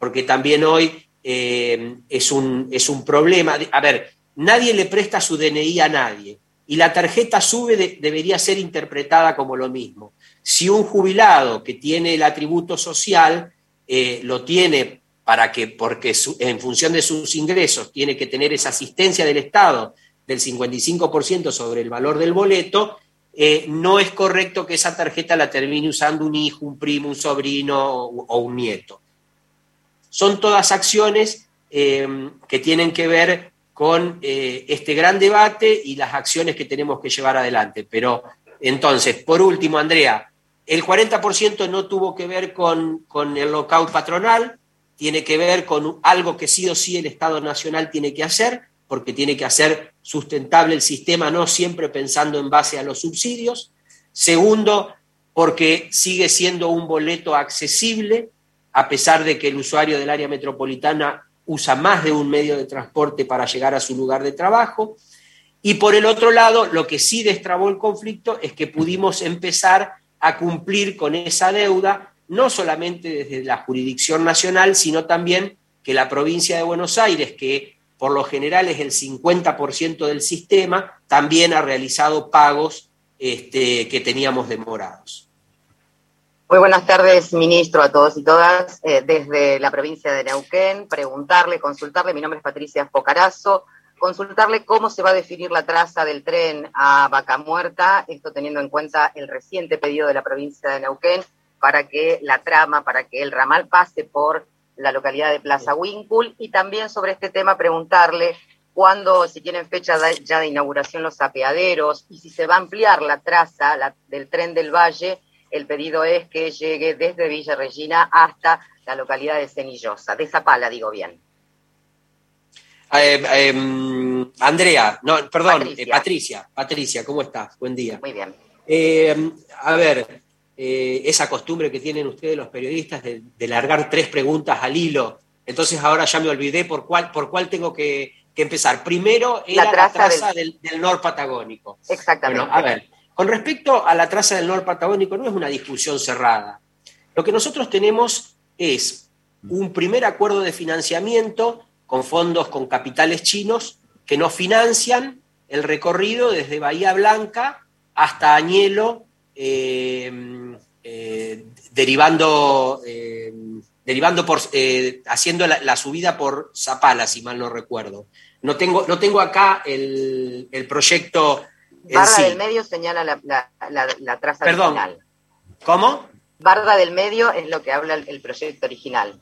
porque también hoy eh, es, un, es un problema. A ver, nadie le presta su DNI a nadie. Y la tarjeta SUBE debería ser interpretada como lo mismo. Si un jubilado que tiene el atributo social eh, lo tiene para que, porque en función de sus ingresos tiene que tener esa asistencia del Estado del 55% sobre el valor del boleto, eh, no es correcto que esa tarjeta la termine usando un hijo, un primo, un sobrino o, un nieto. Son todas acciones eh, que tienen que ver con eh, este gran debate y las acciones que tenemos que llevar adelante. Pero entonces, por último, Andrea, el 40% no tuvo que ver con, el lockout patronal, tiene que ver con algo que sí o sí el Estado Nacional tiene que hacer, porque tiene que hacer sustentable el sistema, no siempre pensando en base a los subsidios. Segundo, porque sigue siendo un boleto accesible, a pesar de que el usuario del área metropolitana usa más de un medio de transporte para llegar a su lugar de trabajo. Y por el otro lado, lo que sí destrabó el conflicto es que pudimos empezar a cumplir con esa deuda, no solamente desde la jurisdicción nacional, sino también que la provincia de Buenos Aires, que por lo general es el 50% del sistema, también ha realizado pagos este, que teníamos demorados. Muy buenas tardes, ministro, a todos y todas. Eh, desde la provincia de Neuquén, preguntarle, consultarle, mi nombre es Patricia Focarazo, consultarle cómo se va a definir la traza del tren a Vaca Muerta, esto teniendo en cuenta el reciente pedido de la provincia de Neuquén para que la trama, para que el ramal pase por la localidad de Plaza Winkul y también sobre este tema preguntarle cuándo, si tienen fecha ya de inauguración los apeaderos y si se va a ampliar la traza del tren del Valle el pedido es que llegue desde Villa Regina hasta la localidad de Cenillosa, de Zapala, digo bien. Eh, em, Andrea, no, perdón, eh, Patricia. Patricia. ¿cómo estás? Buen día. Muy bien. Eh, a ver, esa costumbre que tienen ustedes los periodistas de, largar tres preguntas al hilo, entonces ahora ya me olvidé por cuál, por cuál tengo que, empezar. Primero era la traza, del, del, Patagónico. Exactamente. a ver, con respecto a la traza del norte patagónico, no es una discusión cerrada. Lo que nosotros tenemos es un primer acuerdo de financiamiento con fondos con capitales chinos que nos financian el recorrido desde Bahía Blanca hasta Añelo, eh, eh, derivando, eh, derivando por, haciendo la, subida por Zapala, si mal no recuerdo. No tengo, no tengo acá el, el proyecto Barra del medio señala la, traza Perdón. ¿Cómo? Barra del medio es lo que habla el, proyecto original.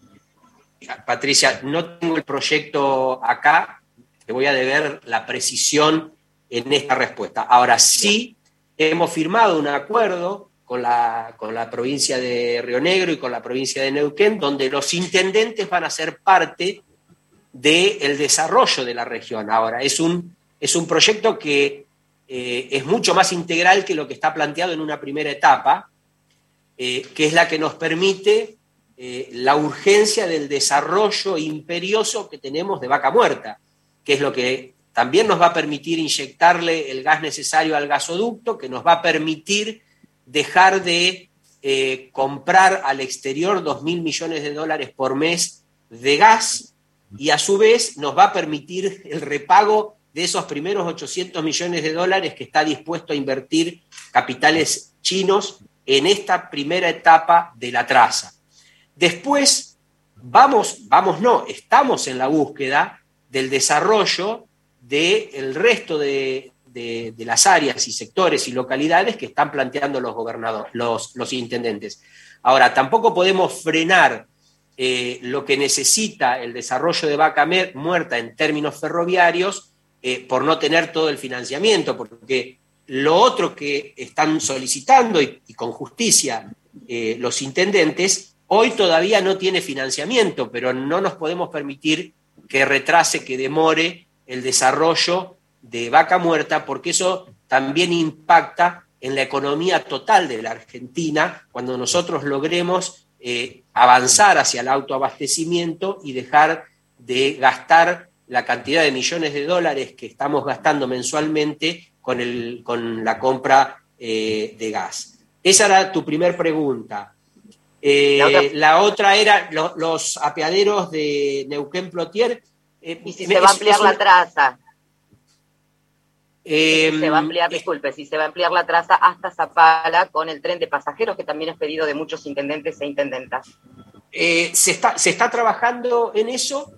Patricia, no tengo el proyecto acá, te voy a deber la precisión en esta respuesta. Ahora sí, hemos firmado un acuerdo con la, con la provincia de Río Negro y con la provincia de Neuquén, donde los intendentes van a ser parte del desarrollo de la región. Ahora, es un, es un proyecto que eh, es mucho más integral que lo que está planteado en una primera etapa, eh, que es la que nos permite eh, la urgencia del desarrollo imperioso que tenemos de vaca muerta, que es lo que también nos va a permitir inyectarle el gas necesario al gasoducto, que nos va a permitir dejar de comprar al exterior 2 mil millones de dólares por mes de gas y a su vez nos va a permitir el repago de esos primeros 800 millones de dólares que está dispuesto a invertir capitales chinos en esta primera etapa de la traza. Después, vamos, vamos no, estamos en la búsqueda del desarrollo del resto de, las áreas y sectores y localidades que están planteando los gobernadores, los, los intendentes. Ahora, tampoco podemos frenar eh, lo que necesita el desarrollo de vaca muerta en términos ferroviarios eh, por no tener todo el financiamiento, porque lo otro que están solicitando y, con justicia eh, los intendentes, hoy todavía no tiene financiamiento, pero no nos podemos permitir que retrase, que demore el desarrollo de vaca muerta, porque eso también impacta en la economía total de la Argentina cuando nosotros logremos eh, avanzar hacia el autoabastecimiento y dejar de gastar la cantidad de millones de dólares que estamos gastando mensualmente con, el, con la compra eh, de gas. Esa era tu primer pregunta. Eh, la, otra... era los apeaderos de Neuquén Plotier. y si se va a ampliar la traza. se va a ampliar, disculpe, si se va a ampliar la traza hasta Zapala con el tren de pasajeros, que también es pedido de muchos intendentes e intendentas. Eh, se, está, se está trabajando en eso.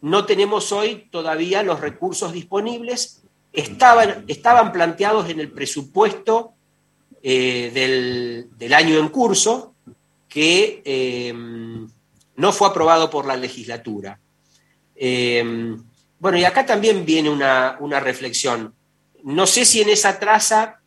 No tenemos hoy todavía los recursos disponibles. Estaban, estaban planteados en el presupuesto eh, del, año en curso, que em, no fue aprobado por la legislatura. Em, bueno, y acá también viene una, una reflexión. No sé si en esa traza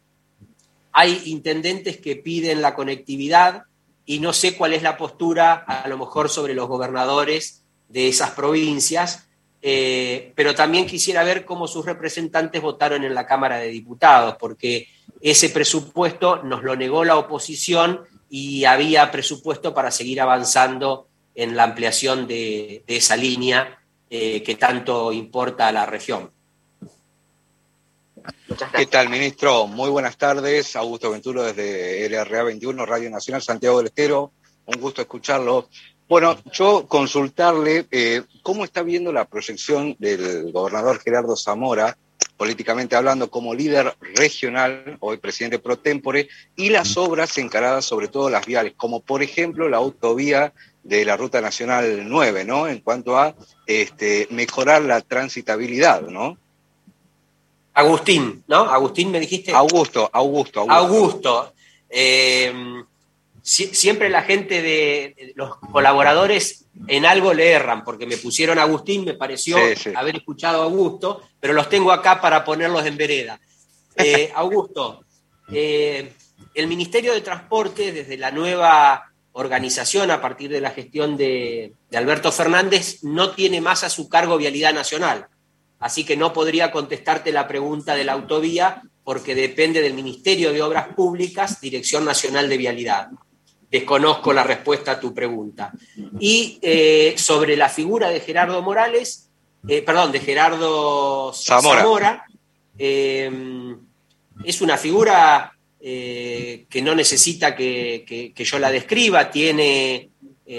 hay intendentes que piden la conectividad, y no sé cuál es la postura a lo mejor sobre los gobernadores de esas provincias, eh, pero también quisiera ver cómo sus representantes votaron en la Cámara de Diputados, porque ese presupuesto nos lo negó la oposición y había presupuesto para seguir avanzando en la ampliación de, esa línea eh, que tanto importa a la región. ¿Qué tal, ministro? Muy buenas tardes. Augusto Venturo desde LRA 21, Radio Nacional Santiago del Estero. Un gusto escucharlo. Bueno, yo consultarle eh, cómo está viendo la proyección del gobernador Gerardo Zamora, políticamente hablando, como líder regional, hoy presidente pro tempore, y las obras encaradas sobre todo las viales, como por ejemplo la autovía de la Ruta Nacional 9, ¿no? En cuanto a este, mejorar la transitabilidad, ¿no? Agustín, ¿no? Agustín me dijiste. Augusto, Augusto, Augusto. Augusto. Eh, siempre la gente de los colaboradores en algo le erran, porque me pusieron Agustín, me pareció haber escuchado a Augusto, pero los tengo acá para ponerlos en vereda. Eh, Augusto, eh, el Ministerio de Transporte, desde la nueva organización a partir de la gestión de Alberto Fernández, no tiene más a su cargo Vialidad Nacional así que no podría contestarte la pregunta de la autovía porque depende del Ministerio de Obras Públicas, Dirección Nacional de Vialidad. Desconozco la respuesta a tu pregunta. Y eh, sobre la figura de Gerardo Morales, eh, perdón, de Gerardo Zamora, eh, es una figura que no necesita que, yo la describa, tiene,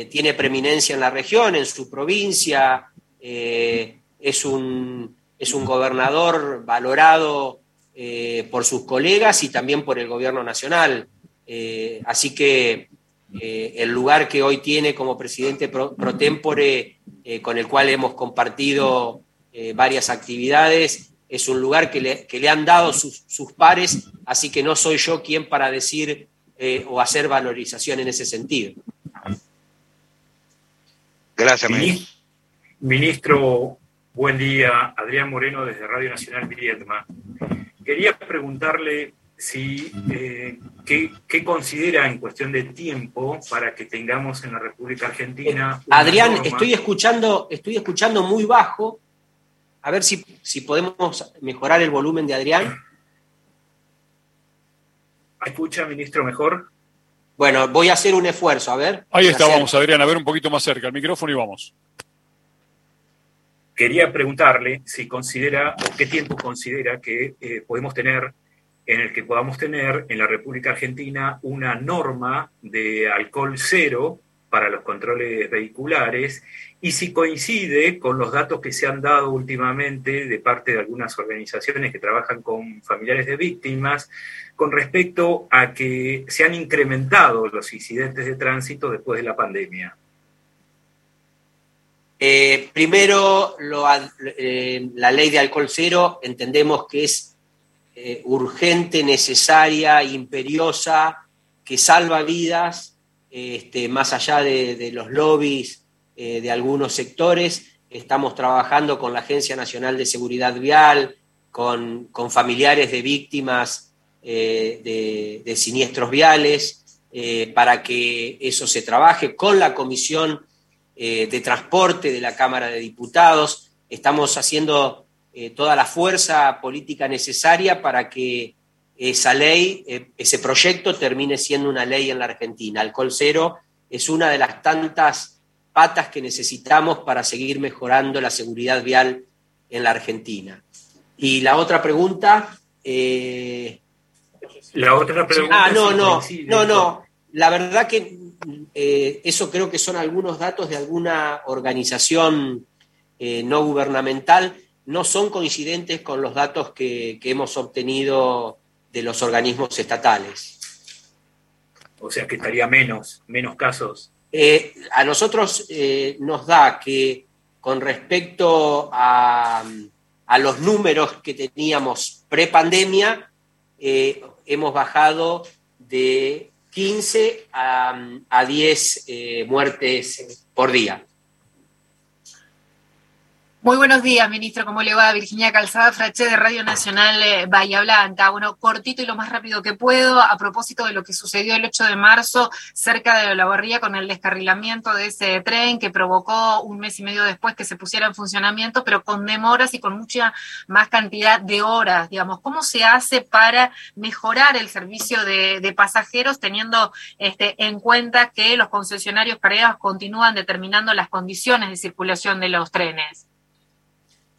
tiene preeminencia en la región, en su provincia, es un, es un gobernador valorado por sus colegas y también por el gobierno nacional. Así que eh, el lugar que hoy tiene como presidente pro, tempore, con el cual hemos compartido varias actividades, es un lugar que le, que le han dado sus, sus, pares, así que no soy yo quien para decir o hacer valorización en ese sentido. Gracias, ministro. Ministro, Buen día, Adrián Moreno desde Radio Nacional Viedma. Quería preguntarle si eh, ¿qué, considera en cuestión de tiempo para que tengamos en la República Argentina. Adrián, estoy escuchando, estoy escuchando muy bajo. A ver si, si podemos mejorar el volumen de Adrián. ¿Escucha, ministro, mejor? Bueno, voy a hacer un esfuerzo, a ver. Ahí está, vamos, Adrián, a ver un poquito más cerca el micrófono y vamos. quería preguntarle si considera o qué tiempo considera que eh, podemos tener en el que podamos tener en la República Argentina una norma de alcohol cero para los controles vehiculares y si coincide con los datos que se han dado últimamente de parte de algunas organizaciones que trabajan con familiares de víctimas con respecto a que se han incrementado los incidentes de tránsito después de la pandemia. Eh, primero, eh, la ley de alcohol cero entendemos que es eh, urgente, necesaria, imperiosa, que salva vidas, este, más allá de, los lobbies de algunos sectores. Estamos trabajando con la Agencia Nacional de Seguridad Vial, con, familiares de víctimas de, siniestros viales, para que eso se trabaje con la Comisión eh, de transporte de la Cámara de Diputados. Estamos haciendo eh, toda la fuerza política necesaria para que esa ley, eh, ese proyecto termine siendo una ley en la Argentina. Alcohol cero es una de las tantas patas que necesitamos para seguir mejorando la seguridad vial en la Argentina. Y la otra pregunta... la otra pregunta... Ah, no, no, no, no. La verdad que eh, eso creo que son algunos datos de alguna organización eh, no gubernamental, no son coincidentes con los datos que, hemos obtenido de los organismos estatales. O sea que estaría menos, menos casos. Eh, a nosotros nos da que con respecto a, a los números que teníamos pre-pandemia, hemos bajado de 15 a, 10 eh, muertes por día. Muy buenos días, ministro. ¿Cómo le va? Virginia Calzada Frache de Radio Nacional eh, Bahía Blanca. Bueno, cortito y lo más rápido que puedo, a propósito de lo que sucedió el 8 de marzo cerca de la barría con el descarrilamiento de ese tren que provocó un mes y medio después que se pusiera en funcionamiento, pero con demoras y con mucha más cantidad de horas, digamos. ¿Cómo se hace para mejorar el servicio de, pasajeros teniendo este, en cuenta que los concesionarios carreras continúan determinando las condiciones de circulación de los trenes?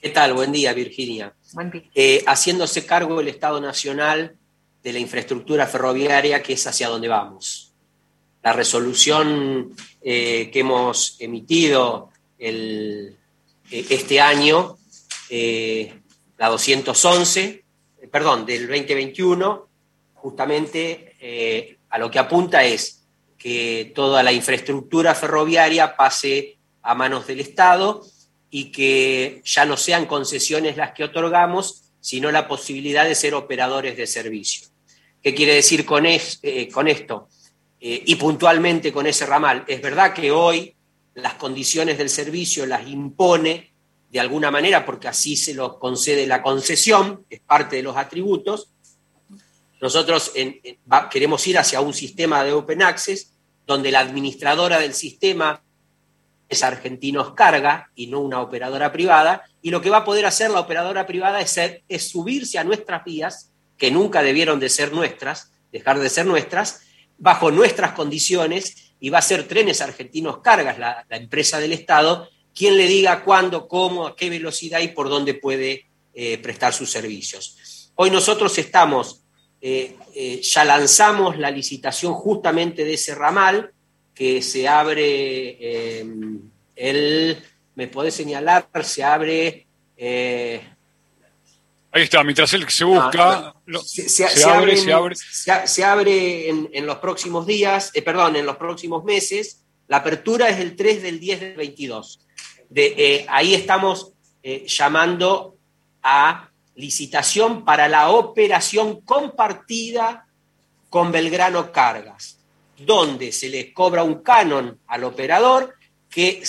¿Qué tal? Buen día, Virginia. Buen día. Eh, haciéndose cargo el Estado Nacional de la infraestructura ferroviaria, que es hacia donde vamos. La resolución eh, que hemos emitido eh, este año, la 211, perdón, del 2021, justamente a lo que apunta es que toda la infraestructura ferroviaria pase a manos del Estado y que ya no sean concesiones las que otorgamos, sino la posibilidad de ser operadores de servicio. ¿Qué quiere decir con, eh, esto? Eh, y puntualmente con ese ramal. Es verdad que hoy las condiciones del servicio las impone de alguna manera, porque así se lo concede la concesión, es parte de los atributos. Nosotros queremos ir hacia un sistema de open access, donde la administradora del sistema Argentinos Carga y no una operadora privada, y lo que va a poder hacer la operadora privada es, es subirse a nuestras vías, que nunca debieron de ser nuestras, dejar de ser nuestras, bajo nuestras condiciones, y va a ser Trenes Argentinos Cargas, la, empresa del Estado, quien le diga cuándo, cómo, a qué velocidad y por dónde puede eh, prestar sus servicios. Hoy nosotros estamos, eh, eh, ya lanzamos la licitación justamente de ese ramal, que se abre eh, el, me puede señalar, se abre... Eh, Ahí está, mientras él se busca, se, abre, se, abre, se, abre en, los próximos días, eh, perdón, en los próximos meses. La apertura es el 3 del 10 del 22. De, ahí estamos llamando a licitación para la operación compartida con Belgrano Cargas donde se le cobra un canon al operador que,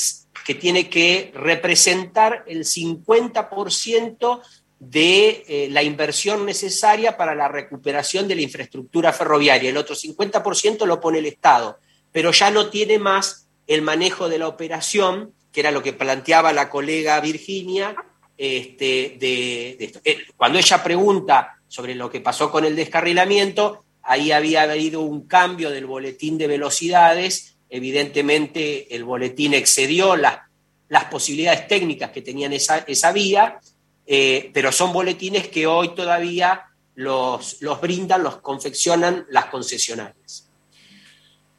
que tiene que representar el 50% de eh, la inversión necesaria para la recuperación de la infraestructura ferroviaria. El otro 50% lo pone el Estado, pero ya no tiene más el manejo de la operación, que era lo que planteaba la colega Virginia. Este, de, eh, Cuando ella pregunta sobre lo que pasó con el descarrilamiento, ahí había habido un cambio del boletín de velocidades, evidentemente el boletín excedió las, las posibilidades técnicas que tenían esa, esa vía, eh, pero son boletines que hoy todavía los, los brindan, los confeccionan las concesionarias.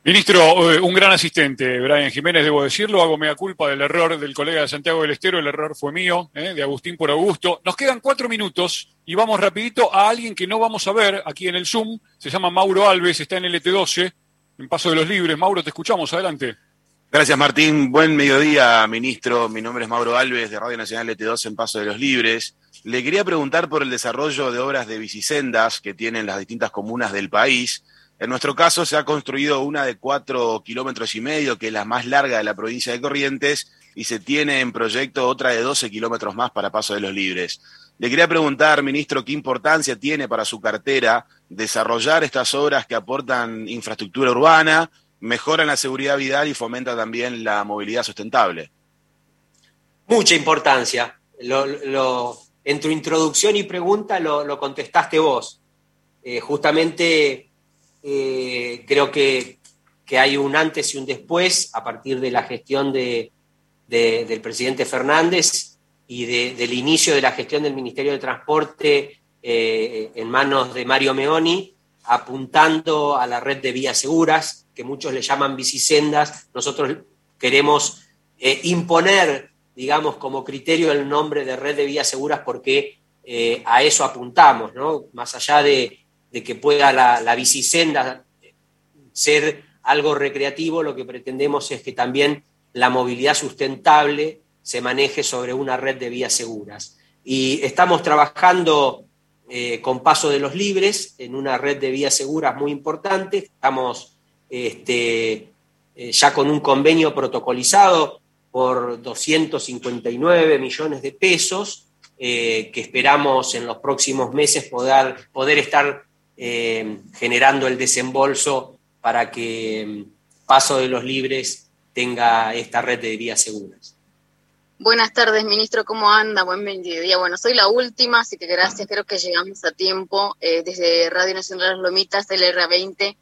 Ministro, eh, un gran asistente, Brian Jiménez, debo decirlo, hago mea culpa del error del colega de Santiago del Estero, el error fue mío, eh, de Agustín por Augusto. Nos quedan cuatro minutos y vamos rapidito a alguien que no vamos a ver aquí en el Zoom, se llama Mauro Alves, está en el ET12, en Paso de los Libres. Mauro, te escuchamos, adelante. Gracias, Martín. Buen mediodía, ministro. Mi nombre es Mauro Alves, de Radio Nacional ET12 en Paso de los Libres. Le quería preguntar por el desarrollo de obras de bicisendas que tienen las distintas comunas del país. En nuestro caso se ha construido una de cuatro kilómetros y medio, que es la más larga de la provincia de Corrientes, y se tiene en proyecto otra de 12 kilómetros más para Paso de los Libres. Le quería preguntar, ministro, qué importancia tiene para su cartera desarrollar estas obras que aportan infraestructura urbana, mejoran la seguridad vial y fomentan también la movilidad sustentable. Mucha importancia. en tu introducción y pregunta lo, contestaste vos. Eh, justamente eh, creo que, hay un antes y un después a partir de la gestión de, del presidente Fernández y del inicio de la gestión del Ministerio de Transporte eh, en manos de Mario Meoni, apuntando a la red de vías seguras, que muchos le llaman bicisendas. Nosotros queremos eh, imponer, digamos, como criterio el nombre de red de vías seguras porque a eso apuntamos, ¿no? Más allá de, de que pueda la, la bicisenda ser algo recreativo, lo que pretendemos es que también la movilidad sustentable se maneje sobre una red de vías seguras. Y estamos trabajando eh, con Paso de los Libres en una red de vías seguras muy importante. Estamos este, eh, ya con un convenio protocolizado por 259 millones de pesos, eh, que esperamos en los próximos meses poder, poder estar eh, generando el desembolso para que mm, Paso de los Libres tenga esta red de vías seguras. Buenas tardes, ministro. ¿Cómo anda? Buen mediodía. Bueno, soy la última, así que gracias. Creo que llegamos a tiempo eh, desde Radio Nacional Las Lomitas, del R20.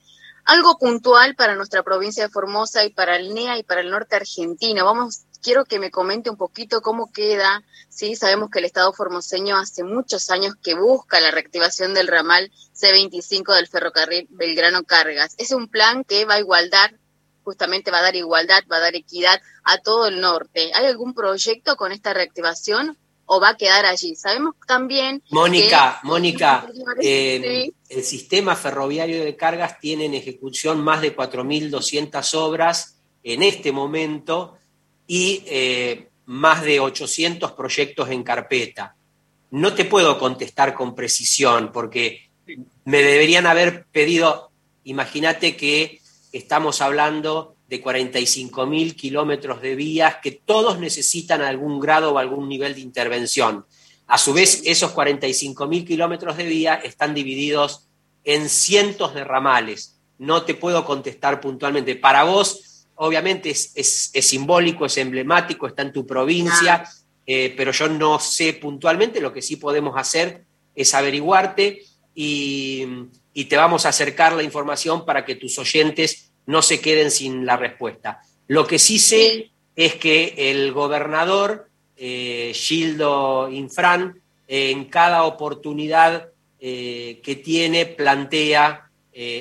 Algo puntual para nuestra provincia de Formosa y para el NEA y para el norte argentino. Vamos quiero que me comente un poquito cómo queda. Sí, sabemos que el Estado formoseño hace muchos años que busca la reactivación del ramal C25 del ferrocarril Belgrano Cargas. Es un plan que va a igualdad, justamente va a dar igualdad, va a dar equidad a todo el norte. ¿Hay algún proyecto con esta reactivación o va a quedar allí? Sabemos también. Mónica, Mónica, eh, el sistema ferroviario de cargas tiene en ejecución más de 4.200 obras en este momento y eh, más de 800 proyectos en carpeta. No te puedo contestar con precisión porque me deberían haber pedido, imagínate que estamos hablando de 45 mil kilómetros de vías que todos necesitan algún grado o algún nivel de intervención. A su vez, esos 45 mil kilómetros de vías están divididos en cientos de ramales. No te puedo contestar puntualmente. Para vos, obviamente es, simbólico, es emblemático, está en tu provincia, eh, pero yo no sé puntualmente, lo que sí podemos hacer es averiguarte y, te vamos a acercar la información para que tus oyentes no se queden sin la respuesta. Lo que sí sé es que el gobernador, eh, Gildo Infran, en cada oportunidad eh, que tiene plantea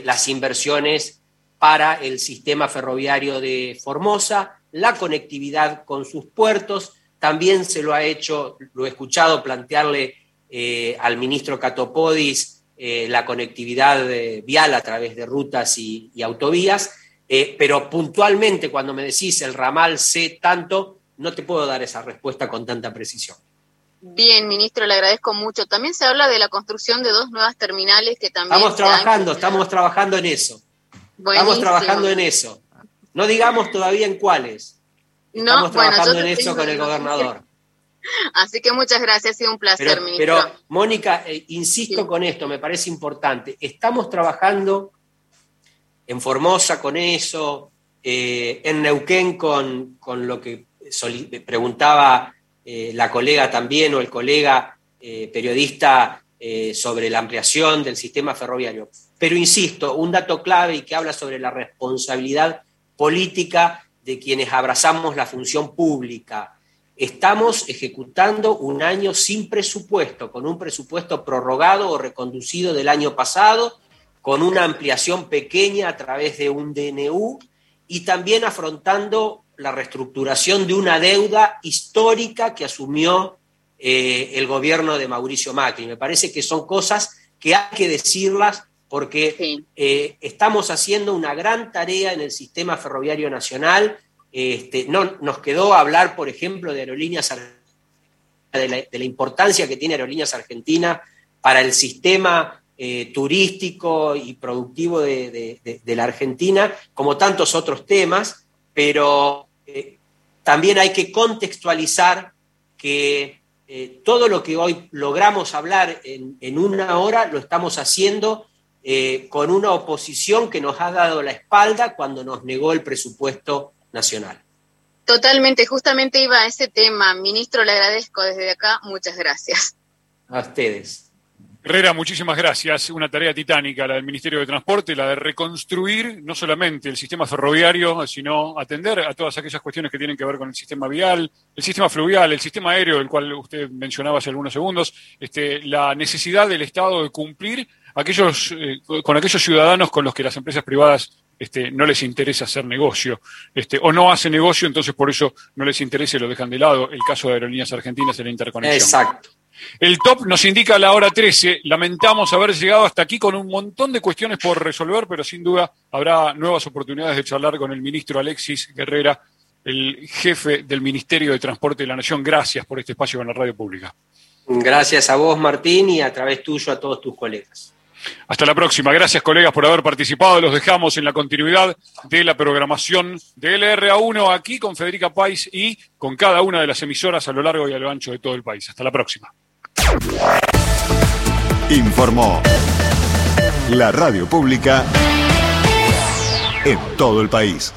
las inversiones para el sistema ferroviario de Formosa, la conectividad con sus puertos. También se lo ha hecho, lo he escuchado plantearle eh, al ministro Catopodis eh, la conectividad eh, vial a través de rutas y, autovías, pero puntualmente cuando me decís el ramal sé tanto, no te puedo dar esa respuesta con tanta precisión. Bien, ministro, le agradezco mucho. También se habla de la construcción de dos nuevas terminales que también... Estamos trabajando, estamos trabajando en eso. Estamos trabajando en eso. No digamos todavía en cuáles. Estamos trabajando en eso con el gobernador. Así que muchas gracias, ha sido un placer, ministro. Pero, Mónica, eh, insisto con esto, me parece importante. Estamos trabajando en Formosa con eso, eh, en Neuquén con, con lo que preguntaba eh, la colega también o el colega periodista sobre la ampliación del sistema ferroviario. Pero insisto, un dato clave y que habla sobre la responsabilidad política de quienes abrazamos la función pública. estamos ejecutando un año sin presupuesto, con un presupuesto prorrogado o reconducido del año pasado, con una ampliación pequeña a través de un DNU y también afrontando la reestructuración de una deuda histórica que asumió eh, el gobierno de Mauricio Macri. Me parece que son cosas que hay que decirlas porque eh, estamos haciendo una gran tarea en el sistema ferroviario nacional. Este, no, nos quedó hablar, por ejemplo, de aerolíneas de la, de la importancia que tiene Aerolíneas Argentina para el sistema eh, turístico y productivo de, la Argentina, como tantos otros temas, pero eh, también hay que contextualizar que eh, todo lo que hoy logramos hablar en, una hora lo estamos haciendo con una oposición que nos ha dado la espalda cuando nos negó el presupuesto nacional. Totalmente, justamente iba a ese tema. Ministro, le agradezco desde acá. Muchas gracias. A ustedes. Herrera, muchísimas gracias. Una tarea titánica la del Ministerio de Transporte, la de reconstruir no solamente el sistema ferroviario, sino atender a todas aquellas cuestiones que tienen que ver con el sistema vial, el sistema fluvial, el sistema aéreo, del cual usted mencionaba hace algunos segundos, este, la necesidad del Estado de cumplir aquellos, eh, con aquellos ciudadanos con los que las empresas privadas este, no les interesa hacer negocio, este, o no hace negocio, entonces por eso no les interesa y lo dejan de lado. El caso de Aerolíneas Argentinas en la interconexión. Exacto. El top nos indica la hora 13. Lamentamos haber llegado hasta aquí con un montón de cuestiones por resolver, pero sin duda habrá nuevas oportunidades de charlar con el ministro Alexis Guerrera, el jefe del Ministerio de Transporte de la Nación. Gracias por este espacio en la radio pública. Gracias a vos, Martín, y a través tuyo a todos tus colegas. Hasta la próxima. Gracias, colegas, por haber participado. Los dejamos en la continuidad de la programación de LRA1 aquí con Federica Pais y con cada una de las emisoras a lo largo y a lo ancho de todo el país. Hasta la próxima. Informó la radio pública en todo el país.